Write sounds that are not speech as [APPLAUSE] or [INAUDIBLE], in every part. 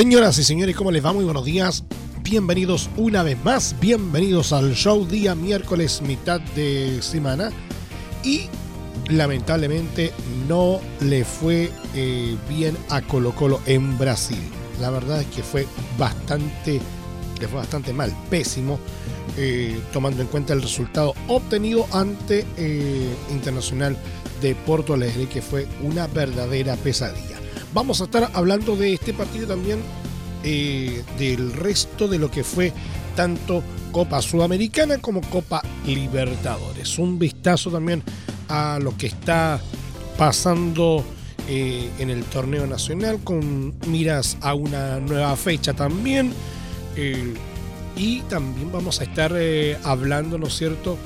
Señoras y señores, ¿cómo les va? Muy buenos días. Bienvenidos una vez más. Bienvenidos al show día miércoles, mitad de semana. Y lamentablemente no le fue eh, bien a Colo Colo en Brasil. La verdad es que fue bastante, le fue bastante mal, pésimo, eh, tomando en cuenta el resultado obtenido ante eh, Internacional de Porto Alegre, que fue una verdadera pesadilla. Vamos a estar hablando de este partido también, eh, del resto de lo que fue tanto Copa Sudamericana como Copa Libertadores. Un vistazo también a lo que está pasando eh, en el torneo nacional con miras a una nueva fecha también. Eh, y también vamos a estar hablando, ¿no es cierto?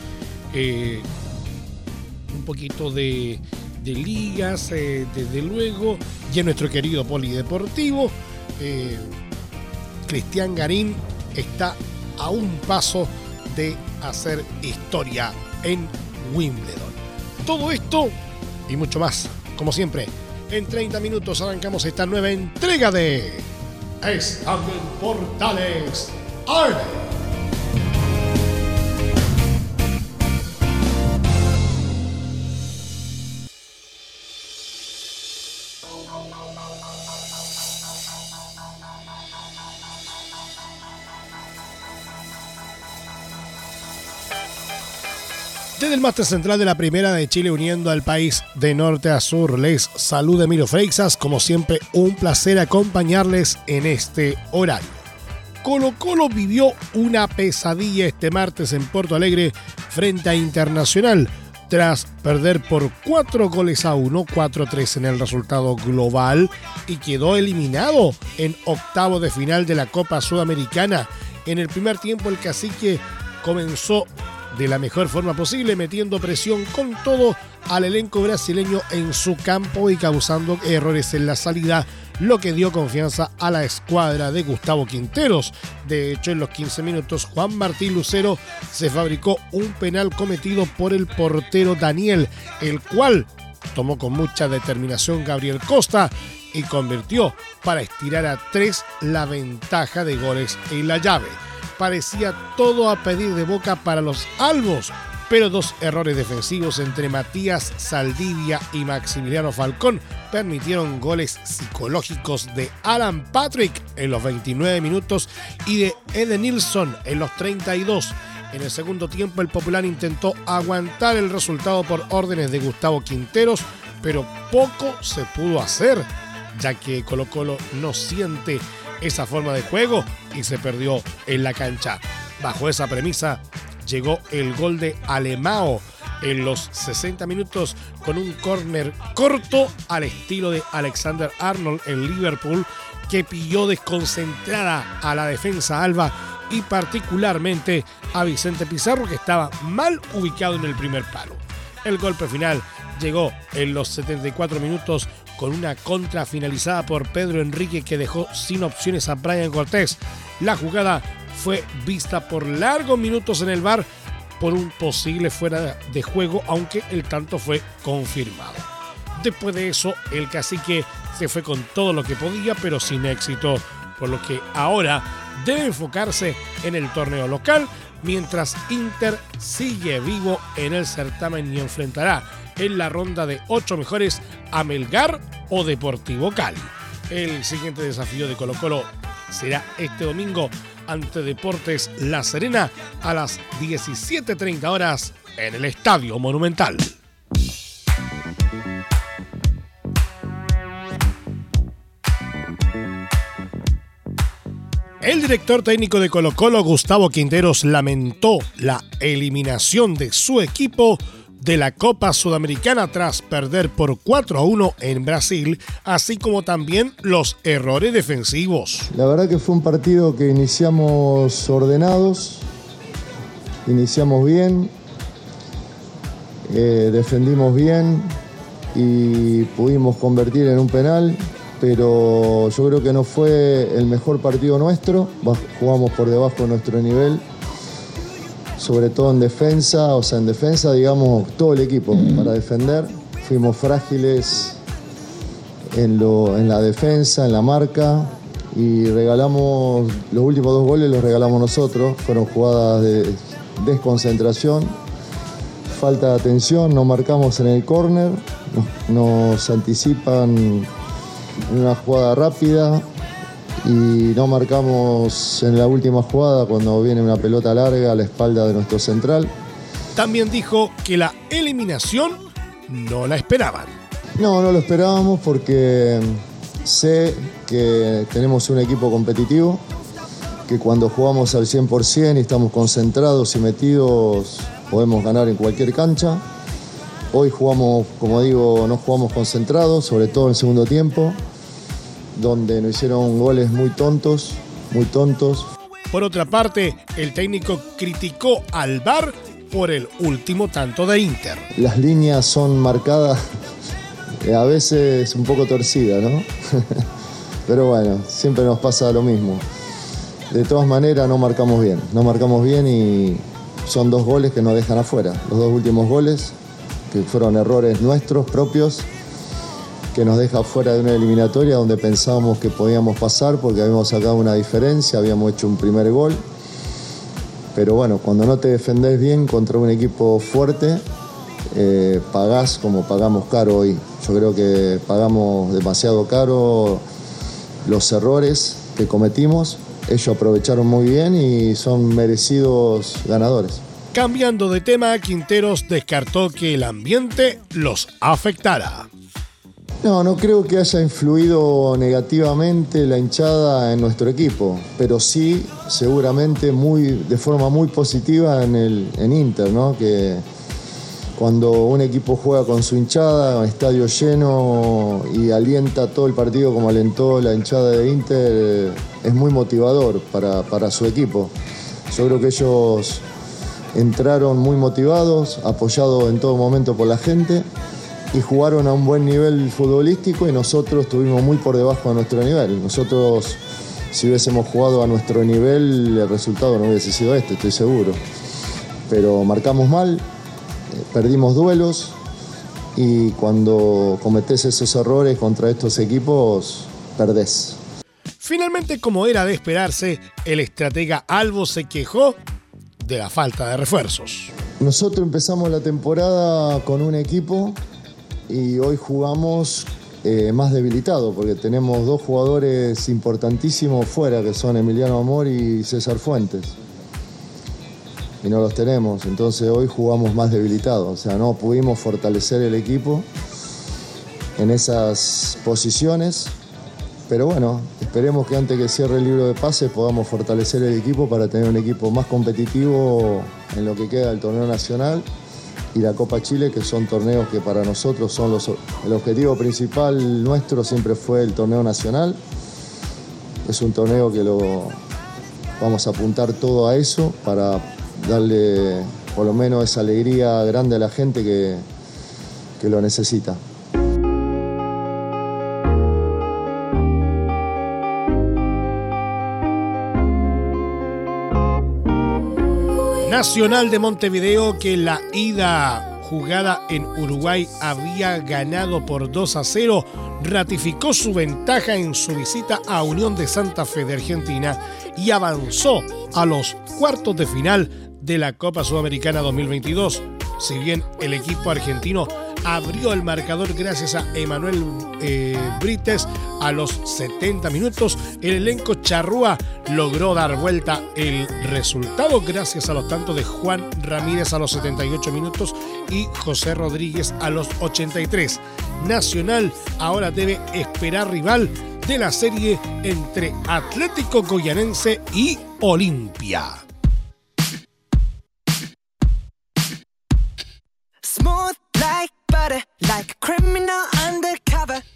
Un poquito de, de ligas, eh, desde luego, y en nuestro querido polideportivo. eh, Cristian Garín está a un paso de hacer historia en Wimbledon. Todo esto y mucho más, como siempre, en 30 minutos arrancamos esta nueva entrega de Estadio Portales. ¡Arde! El máster central de la Primera de Chile uniendo al país de norte a sur, les saluda Emilio Freixas. Como siempre, un placer acompañarles en este horario. Colo Colo vivió una pesadilla este martes en Porto Alegre frente a Internacional tras perder por 4 goles a 1, 4-3 en el resultado global y quedó eliminado en octavo de final de la Copa Sudamericana. En el primer tiempo el cacique comenzó de la mejor forma posible, metiendo presión con todo al elenco brasileño en su campo y causando errores en la salida, lo que dio confianza a la escuadra de Gustavo Quinteros. De hecho, en los 15 minutos, Juan Martín Lucero se fabricó un penal cometido por el portero Daniel, el cual tomó con mucha determinación Gabriel Costa y convirtió para estirar a tres la ventaja de goles en la llave parecía todo a pedir de boca para los albos, pero dos errores defensivos entre Matías Saldivia y Maximiliano Falcón permitieron goles psicológicos de Alan Patrick en los 29 minutos y de Eden Nilsson en los 32. En el segundo tiempo el Popular intentó aguantar el resultado por órdenes de Gustavo Quinteros, pero poco se pudo hacer, ya que Colo Colo no siente esa forma de juego y se perdió en la cancha. Bajo esa premisa llegó el gol de Alemao en los 60 minutos con un córner corto al estilo de Alexander Arnold en Liverpool que pilló desconcentrada a la defensa alba y particularmente a Vicente Pizarro que estaba mal ubicado en el primer palo. El golpe final llegó en los 74 minutos con una contra finalizada por Pedro Enrique que dejó sin opciones a Brian Cortés. La jugada fue vista por largos minutos en el bar por un posible fuera de juego, aunque el tanto fue confirmado. Después de eso, el cacique se fue con todo lo que podía, pero sin éxito, por lo que ahora debe enfocarse en el torneo local, mientras Inter sigue vivo en el certamen y enfrentará en la ronda de ocho mejores a Melgar o Deportivo Cali. El siguiente desafío de Colo Colo será este domingo ante Deportes La Serena a las 17.30 horas en el Estadio Monumental. El director técnico de Colo Colo, Gustavo Quinteros, lamentó la eliminación de su equipo de la Copa Sudamericana tras perder por 4 a 1 en Brasil, así como también los errores defensivos. La verdad que fue un partido que iniciamos ordenados, iniciamos bien, eh, defendimos bien y pudimos convertir en un penal, pero yo creo que no fue el mejor partido nuestro, jugamos por debajo de nuestro nivel sobre todo en defensa, o sea, en defensa, digamos, todo el equipo para defender. Fuimos frágiles en, en la defensa, en la marca, y regalamos, los últimos dos goles los regalamos nosotros, fueron jugadas de desconcentración, falta de atención, no marcamos en el córner, nos anticipan en una jugada rápida, y no marcamos en la última jugada cuando viene una pelota larga a la espalda de nuestro central. También dijo que la eliminación no la esperaban. No, no lo esperábamos porque sé que tenemos un equipo competitivo, que cuando jugamos al 100% y estamos concentrados y metidos podemos ganar en cualquier cancha. Hoy jugamos, como digo, no jugamos concentrados, sobre todo en el segundo tiempo donde nos hicieron goles muy tontos, muy tontos. Por otra parte, el técnico criticó al VAR por el último tanto de Inter. Las líneas son marcadas eh, a veces un poco torcidas, ¿no? [LAUGHS] Pero bueno, siempre nos pasa lo mismo. De todas maneras no marcamos bien, no marcamos bien y son dos goles que nos dejan afuera. Los dos últimos goles, que fueron errores nuestros propios, que nos deja fuera de una eliminatoria donde pensábamos que podíamos pasar porque habíamos sacado una diferencia, habíamos hecho un primer gol. Pero bueno, cuando no te defendés bien contra un equipo fuerte, eh, pagás como pagamos caro hoy. Yo creo que pagamos demasiado caro los errores que cometimos. Ellos aprovecharon muy bien y son merecidos ganadores. Cambiando de tema, Quinteros descartó que el ambiente los afectara. No, no creo que haya influido negativamente la hinchada en nuestro equipo, pero sí seguramente muy, de forma muy positiva en, el, en Inter, ¿no? que cuando un equipo juega con su hinchada, estadio lleno y alienta todo el partido como alentó la hinchada de Inter, es muy motivador para, para su equipo. Yo creo que ellos entraron muy motivados, apoyados en todo momento por la gente y jugaron a un buen nivel futbolístico y nosotros estuvimos muy por debajo de nuestro nivel. Nosotros, si hubiésemos jugado a nuestro nivel, el resultado no hubiese sido este, estoy seguro. Pero marcamos mal, eh, perdimos duelos y cuando cometés esos errores contra estos equipos, perdés. Finalmente, como era de esperarse, el estratega Albo se quejó de la falta de refuerzos. Nosotros empezamos la temporada con un equipo y hoy jugamos eh, más debilitado porque tenemos dos jugadores importantísimos fuera que son Emiliano Amor y César Fuentes. Y no los tenemos, entonces hoy jugamos más debilitados, o sea, no pudimos fortalecer el equipo en esas posiciones, pero bueno, esperemos que antes que cierre el libro de pases podamos fortalecer el equipo para tener un equipo más competitivo en lo que queda del torneo nacional y la Copa Chile, que son torneos que para nosotros son los, el objetivo principal nuestro siempre fue el torneo nacional. Es un torneo que lo vamos a apuntar todo a eso para darle por lo menos esa alegría grande a la gente que, que lo necesita. Nacional de Montevideo que la ida jugada en Uruguay había ganado por 2 a 0, ratificó su ventaja en su visita a Unión de Santa Fe de Argentina y avanzó a los cuartos de final de la Copa Sudamericana 2022. Si bien el equipo argentino abrió el marcador gracias a Emanuel eh, Brites a los 70 minutos. El elenco charrúa logró dar vuelta el resultado gracias a los tantos de Juan Ramírez a los 78 minutos y José Rodríguez a los 83. Nacional ahora debe esperar rival de la serie entre Atlético Goyanense y Olimpia.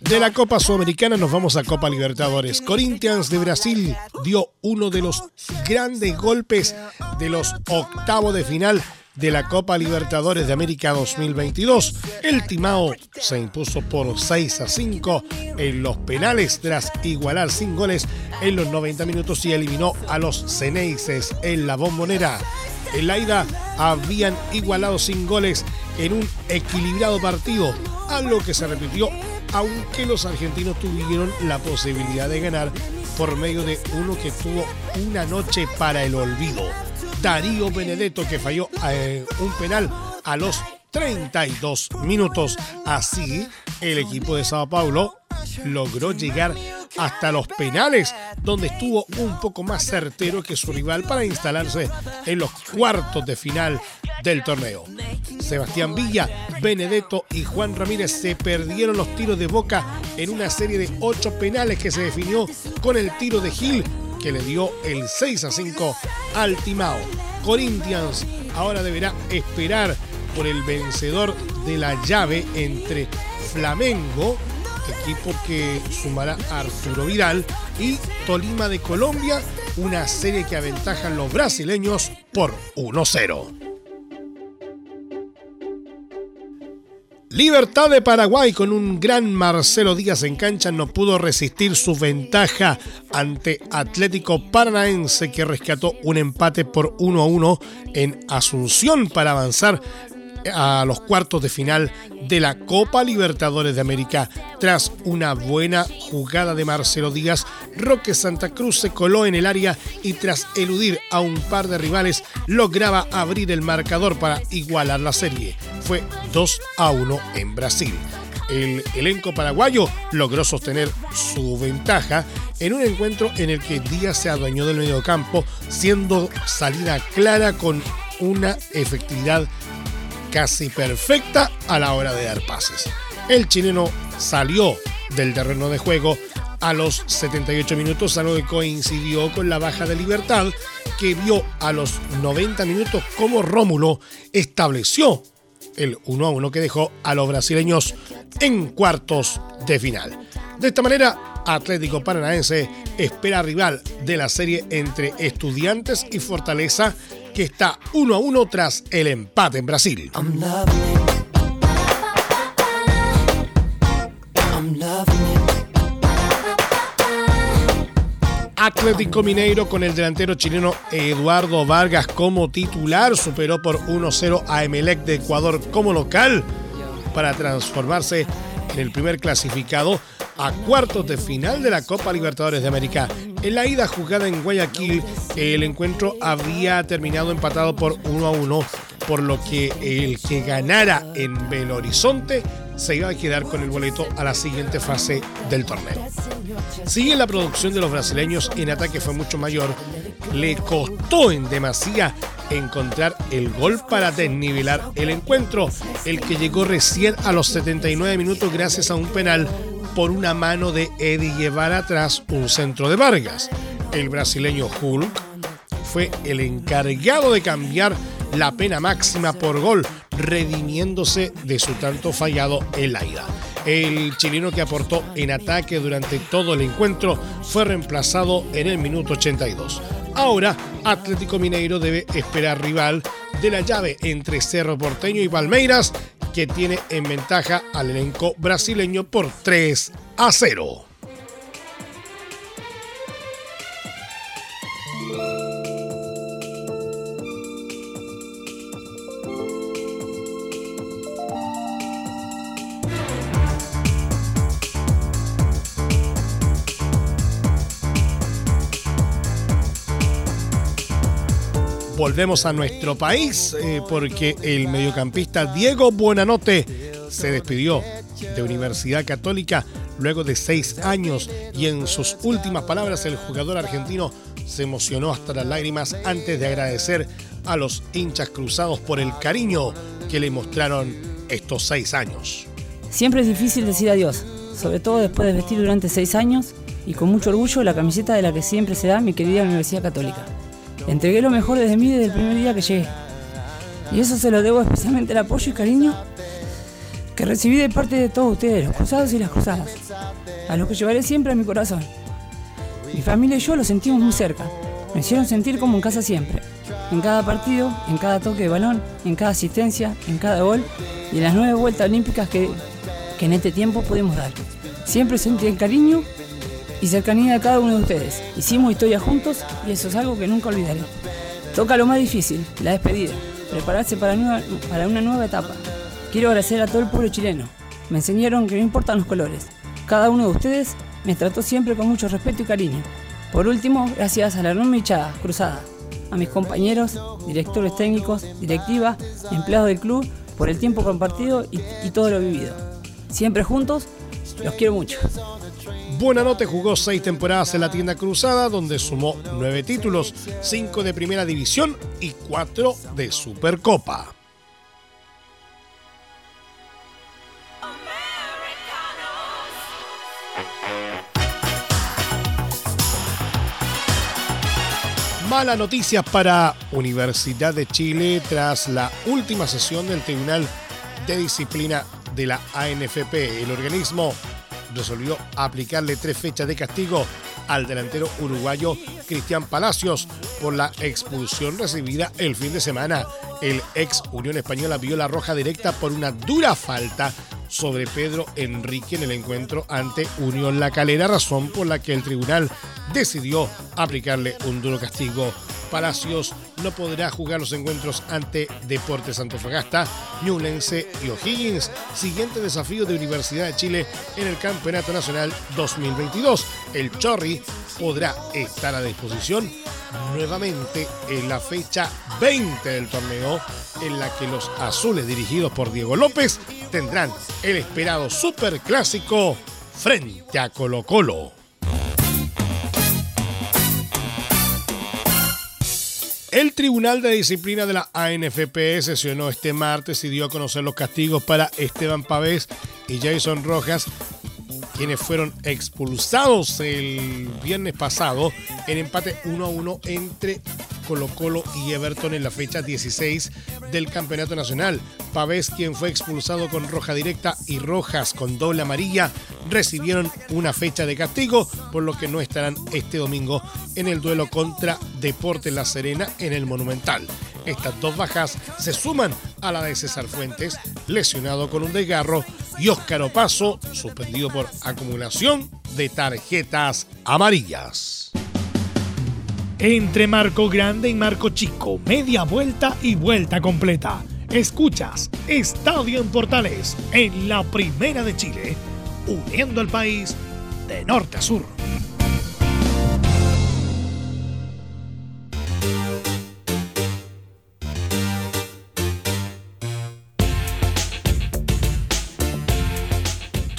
De la Copa Sudamericana nos vamos a Copa Libertadores. Corinthians de Brasil dio uno de los grandes golpes de los octavos de final de la Copa Libertadores de América 2022. El Timao se impuso por 6 a 5 en los penales tras igualar sin goles en los 90 minutos y eliminó a los Ceneices en la bombonera. En la ida habían igualado sin goles en un equilibrado partido, algo que se repitió aunque los argentinos tuvieron la posibilidad de ganar por medio de uno que tuvo una noche para el olvido. Darío Benedetto que falló eh, un penal a los 32 minutos. Así, el equipo de Sao Paulo logró llegar hasta los penales, donde estuvo un poco más certero que su rival para instalarse en los cuartos de final del torneo. Sebastián Villa, Benedetto y Juan Ramírez se perdieron los tiros de boca en una serie de ocho penales que se definió con el tiro de Gil que le dio el 6 a 5 al Timao. Corinthians ahora deberá esperar por el vencedor de la llave entre Flamengo, equipo que sumará a Arturo Vidal, y Tolima de Colombia, una serie que aventajan los brasileños por 1-0. Libertad de Paraguay con un gran Marcelo Díaz en cancha no pudo resistir su ventaja ante Atlético Paranaense que rescató un empate por 1 a 1 en Asunción para avanzar a los cuartos de final de la Copa Libertadores de América. Tras una buena jugada de Marcelo Díaz, Roque Santa Cruz se coló en el área y tras eludir a un par de rivales lograba abrir el marcador para igualar la serie. Fue 2 a 1 en Brasil. El elenco paraguayo logró sostener su ventaja en un encuentro en el que Díaz se adueñó del mediocampo, siendo salida clara con una efectividad casi perfecta a la hora de dar pases. El chileno salió del terreno de juego a los 78 minutos, algo que coincidió con la baja de libertad que vio a los 90 minutos como Rómulo estableció el 1 a 1 que dejó a los brasileños en cuartos de final. De esta manera, Atlético Paranaense espera rival de la serie entre Estudiantes y Fortaleza que está 1 a 1 tras el empate en Brasil. Atlético Mineiro con el delantero chileno Eduardo Vargas como titular superó por 1-0 a Emelec de Ecuador como local para transformarse en el primer clasificado a cuartos de final de la Copa Libertadores de América. En la ida jugada en Guayaquil, el encuentro había terminado empatado por 1 a 1, por lo que el que ganara en Belo Horizonte se iba a quedar con el boleto a la siguiente fase del torneo. Sigue la producción de los brasileños en ataque fue mucho mayor. Le costó en demasía encontrar el gol para desnivelar el encuentro, el que llegó recién a los 79 minutos gracias a un penal por una mano de Eddie Guevara tras un centro de Vargas. El brasileño Hulk fue el encargado de cambiar la pena máxima por gol, redimiéndose de su tanto fallado en la ida. El chileno que aportó en ataque durante todo el encuentro fue reemplazado en el minuto 82. Ahora, Atlético Mineiro debe esperar rival de la llave entre Cerro Porteño y Palmeiras que tiene en ventaja al elenco brasileño por 3 a 0. Volvemos a nuestro país eh, porque el mediocampista Diego Buenanote se despidió de Universidad Católica luego de seis años y en sus últimas palabras el jugador argentino se emocionó hasta las lágrimas antes de agradecer a los hinchas cruzados por el cariño que le mostraron estos seis años. Siempre es difícil decir adiós, sobre todo después de vestir durante seis años y con mucho orgullo la camiseta de la que siempre se da mi querida Universidad Católica. Entregué lo mejor desde mí desde el primer día que llegué. Y eso se lo debo especialmente al apoyo y cariño que recibí de parte de todos ustedes, los cruzados y las cruzadas, a los que llevaré siempre a mi corazón. Mi familia y yo lo sentimos muy cerca, me hicieron sentir como en casa siempre, en cada partido, en cada toque de balón, en cada asistencia, en cada gol y en las nueve vueltas olímpicas que, que en este tiempo pudimos dar. Siempre sentí el cariño y cercanía de cada uno de ustedes. Hicimos historia juntos y eso es algo que nunca olvidaré. Toca lo más difícil, la despedida, prepararse para, para una nueva etapa. Quiero agradecer a todo el pueblo chileno. Me enseñaron que no importan los colores. Cada uno de ustedes me trató siempre con mucho respeto y cariño. Por último, gracias a la enorme hinchada cruzada, a mis compañeros, directores técnicos, directiva, empleados del club, por el tiempo compartido y, y todo lo vivido. Siempre juntos, los quiero mucho. Buenanote jugó seis temporadas en la tienda cruzada, donde sumó nueve títulos, cinco de primera división y cuatro de Supercopa. Mala noticia para Universidad de Chile tras la última sesión del Tribunal de Disciplina de la ANFP. El organismo resolvió aplicarle tres fechas de castigo al delantero uruguayo Cristian Palacios por la expulsión recibida el fin de semana. El ex Unión Española vio la roja directa por una dura falta sobre Pedro Enrique en el encuentro ante Unión La Calera, razón por la que el tribunal decidió aplicarle un duro castigo. Palacios no podrá jugar los encuentros ante Deportes Antofagasta, Ñublense y O'Higgins, siguiente desafío de Universidad de Chile en el Campeonato Nacional 2022. El Chorri podrá estar a disposición nuevamente en la fecha 20 del torneo, en la que los azules dirigidos por Diego López tendrán el esperado superclásico frente a Colo Colo. El Tribunal de Disciplina de la ANFP sesionó este martes y dio a conocer los castigos para Esteban Pavés y Jason Rojas quienes fueron expulsados el viernes pasado en empate 1 a 1 entre Colo Colo y Everton en la fecha 16 del Campeonato Nacional. Pavés, quien fue expulsado con roja directa y rojas con doble amarilla, recibieron una fecha de castigo, por lo que no estarán este domingo en el duelo contra Deporte La Serena en el Monumental. Estas dos bajas se suman a la de César Fuentes, lesionado con un desgarro, y Óscar Opaso, suspendido por acumulación de tarjetas amarillas. Entre Marco Grande y Marco Chico, media vuelta y vuelta completa. Escuchas Estadio en Portales en la Primera de Chile, uniendo al país de norte a sur.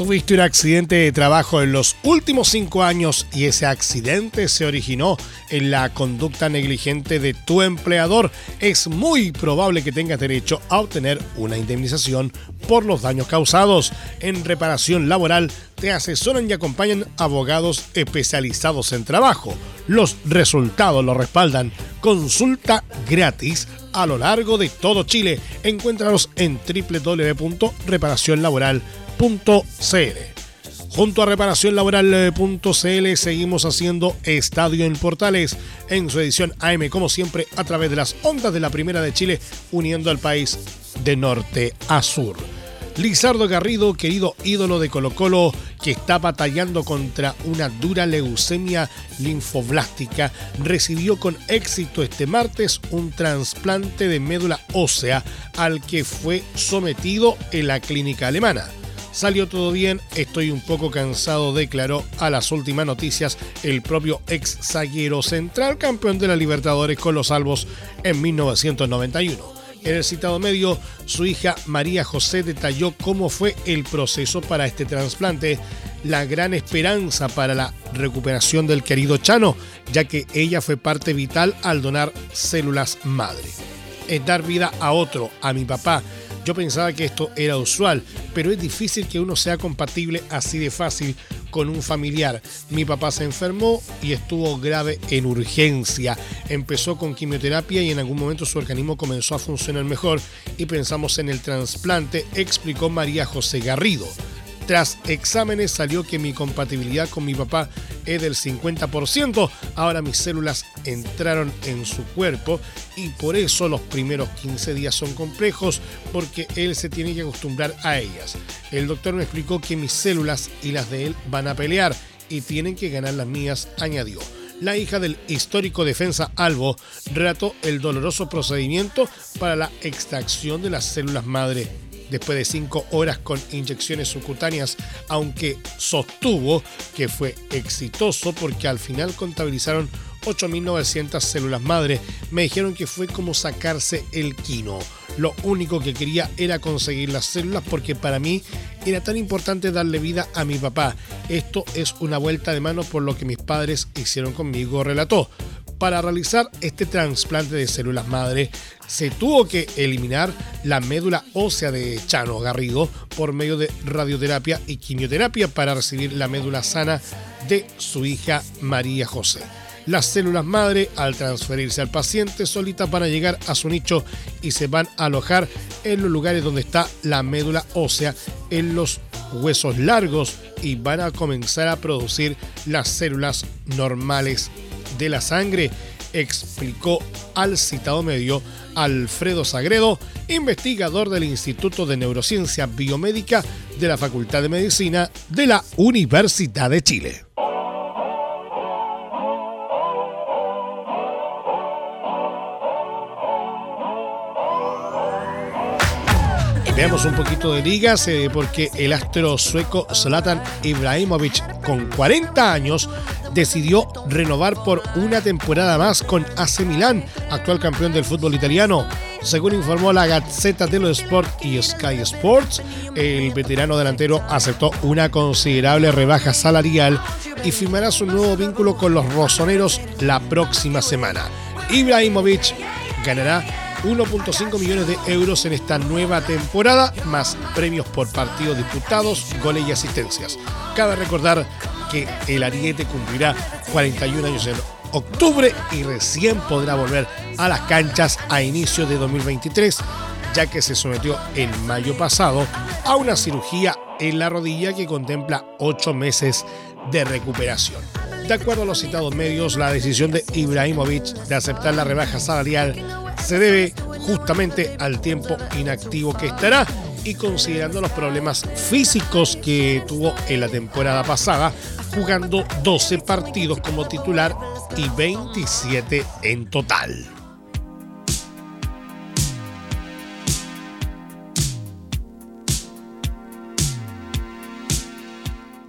Tuviste un accidente de trabajo en los últimos cinco años y ese accidente se originó en la conducta negligente de tu empleador, es muy probable que tengas derecho a obtener una indemnización por los daños causados. En reparación laboral te asesoran y acompañan abogados especializados en trabajo. Los resultados lo respaldan. Consulta gratis a lo largo de todo Chile. Encuéntranos en www.reparacionlaboral.com Junto a reparacionlaboral.cl seguimos haciendo Estadio en Portales en su edición AM, como siempre, a través de las ondas de la Primera de Chile, uniendo al país de norte a sur. Lizardo Garrido, querido ídolo de Colo Colo, que está batallando contra una dura leucemia linfoblástica, recibió con éxito este martes un trasplante de médula ósea al que fue sometido en la clínica alemana. Salió todo bien, estoy un poco cansado, declaró a las últimas noticias el propio ex zaguero central campeón de la Libertadores con los salvos en 1991. En el citado medio, su hija María José detalló cómo fue el proceso para este trasplante, la gran esperanza para la recuperación del querido Chano, ya que ella fue parte vital al donar células madre. Es dar vida a otro, a mi papá, yo pensaba que esto era usual, pero es difícil que uno sea compatible así de fácil con un familiar. Mi papá se enfermó y estuvo grave en urgencia. Empezó con quimioterapia y en algún momento su organismo comenzó a funcionar mejor y pensamos en el trasplante, explicó María José Garrido. Tras exámenes salió que mi compatibilidad con mi papá es del 50%. Ahora mis células entraron en su cuerpo y por eso los primeros 15 días son complejos porque él se tiene que acostumbrar a ellas. El doctor me explicó que mis células y las de él van a pelear y tienen que ganar las mías, añadió. La hija del histórico defensa Albo relató el doloroso procedimiento para la extracción de las células madre después de cinco horas con inyecciones subcutáneas, aunque sostuvo que fue exitoso porque al final contabilizaron 8.900 células madre. Me dijeron que fue como sacarse el quino. Lo único que quería era conseguir las células porque para mí era tan importante darle vida a mi papá. Esto es una vuelta de mano por lo que mis padres hicieron conmigo, relató. Para realizar este trasplante de células madre, se tuvo que eliminar la médula ósea de Chano Garrido por medio de radioterapia y quimioterapia para recibir la médula sana de su hija María José. Las células madre, al transferirse al paciente, solitas van a llegar a su nicho y se van a alojar en los lugares donde está la médula ósea, en los huesos largos y van a comenzar a producir las células normales de la sangre, explicó al citado medio Alfredo Sagredo, investigador del Instituto de Neurociencia Biomédica de la Facultad de Medicina de la Universidad de Chile. Veamos un poquito de ligas eh, porque el astro sueco Zlatan Ibrahimovic con 40 años decidió renovar por una temporada más con AC Milán, actual campeón del fútbol italiano. Según informó la Gazzetta dello Sport y Sky Sports, el veterano delantero aceptó una considerable rebaja salarial y firmará su nuevo vínculo con los rosoneros la próxima semana. Ibrahimovic ganará 1.5 millones de euros en esta nueva temporada, más premios por partidos disputados, goles y asistencias. Cabe recordar que el Ariete cumplirá 41 años en octubre y recién podrá volver a las canchas a inicio de 2023, ya que se sometió en mayo pasado a una cirugía en la rodilla que contempla 8 meses de recuperación. De acuerdo a los citados medios, la decisión de Ibrahimovic de aceptar la rebaja salarial se debe justamente al tiempo inactivo que estará y considerando los problemas físicos que tuvo en la temporada pasada, jugando 12 partidos como titular y 27 en total.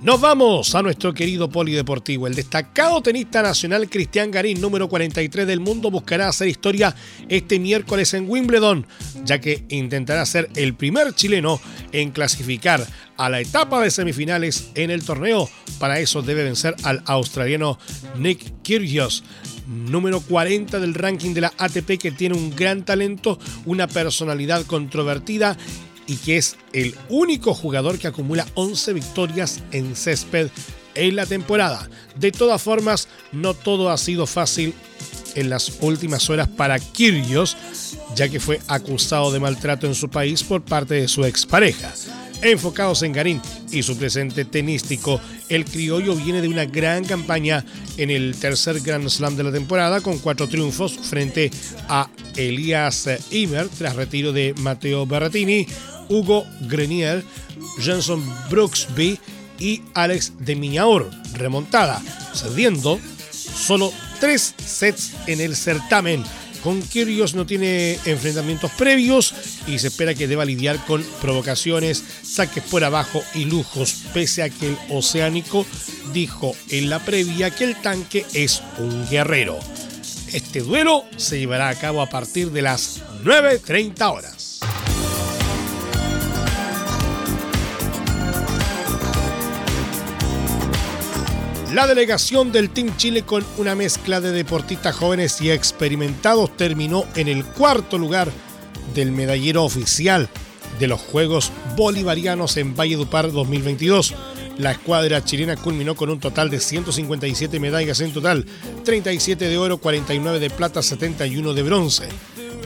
Nos vamos a nuestro querido polideportivo. El destacado tenista nacional Cristian Garín, número 43 del mundo, buscará hacer historia este miércoles en Wimbledon, ya que intentará ser el primer chileno en clasificar a la etapa de semifinales en el torneo. Para eso debe vencer al australiano Nick Kyrgios, número 40 del ranking de la ATP, que tiene un gran talento, una personalidad controvertida y que es el único jugador que acumula 11 victorias en césped en la temporada. De todas formas, no todo ha sido fácil en las últimas horas para Kyrgios, ya que fue acusado de maltrato en su país por parte de su expareja. Enfocados en Garín y su presente tenístico, el criollo viene de una gran campaña en el tercer Grand Slam de la temporada con cuatro triunfos frente a Elias Imer tras retiro de Matteo Berrettini, Hugo Grenier, Jenson Brooksby y Alex de Miñaur, remontada, cediendo solo tres sets en el certamen. Con Kyrgios no tiene enfrentamientos previos y se espera que deba lidiar con provocaciones, saques por abajo y lujos, pese a que el oceánico dijo en la previa que el tanque es un guerrero. Este duelo se llevará a cabo a partir de las 9.30 horas. La delegación del Team Chile con una mezcla de deportistas jóvenes y experimentados terminó en el cuarto lugar del medallero oficial de los Juegos Bolivarianos en Valledupar 2022. La escuadra chilena culminó con un total de 157 medallas en total, 37 de oro, 49 de plata, 71 de bronce.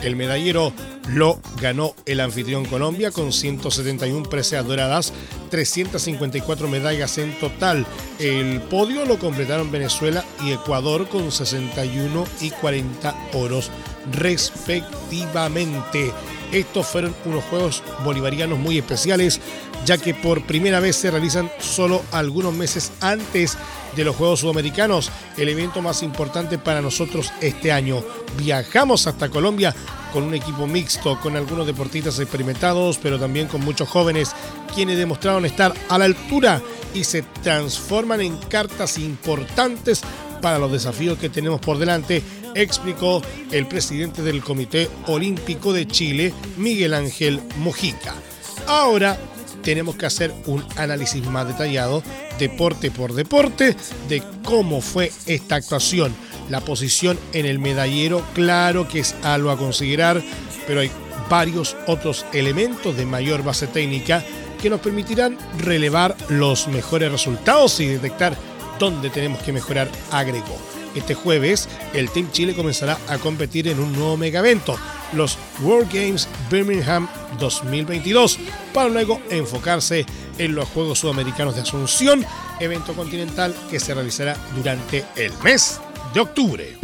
El medallero lo ganó el anfitrión Colombia con 171 preseas doradas, 354 medallas en total. El podio lo completaron Venezuela y Ecuador con 61 y 40 oros respectivamente. Estos fueron unos Juegos Bolivarianos muy especiales, ya que por primera vez se realizan solo algunos meses antes de los Juegos Sudamericanos, el evento más importante para nosotros este año. Viajamos hasta Colombia con un equipo mixto, con algunos deportistas experimentados, pero también con muchos jóvenes, quienes demostraron estar a la altura y se transforman en cartas importantes para los desafíos que tenemos por delante, explicó el presidente del Comité Olímpico de Chile, Miguel Ángel Mujica. Ahora tenemos que hacer un análisis más detallado, deporte por deporte, de cómo fue esta actuación. La posición en el medallero, claro que es algo a considerar, pero hay varios otros elementos de mayor base técnica que nos permitirán relevar los mejores resultados y detectar dónde tenemos que mejorar, agregó. Este jueves, el Team Chile comenzará a competir en un nuevo megavento, los World Games Birmingham 2022, para luego enfocarse en los Juegos Sudamericanos de Asunción, evento continental que se realizará durante el mes de octubre.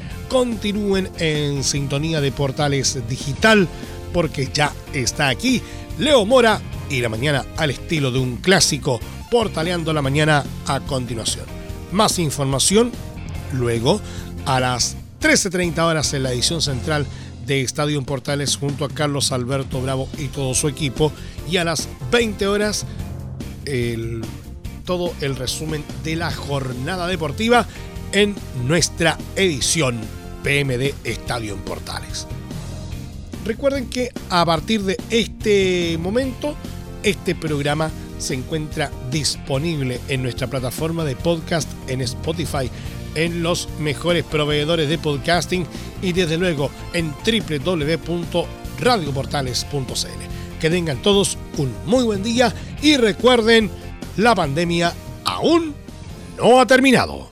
continúen en sintonía de Portales Digital porque ya está aquí Leo Mora y la mañana al estilo de un clásico, portaleando la mañana a continuación. Más información luego a las 13.30 horas en la edición central de Estadio Portales junto a Carlos Alberto Bravo y todo su equipo y a las 20 horas todo el resumen de la jornada deportiva en nuestra edición PMD Estadio en Portales. Recuerden que a partir de este momento, este programa se encuentra disponible en nuestra plataforma de podcast en Spotify, en los mejores proveedores de podcasting y desde luego en www.radioportales.cl. Que tengan todos un muy buen día y recuerden, la pandemia aún no ha terminado.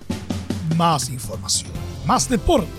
Más información, más deporte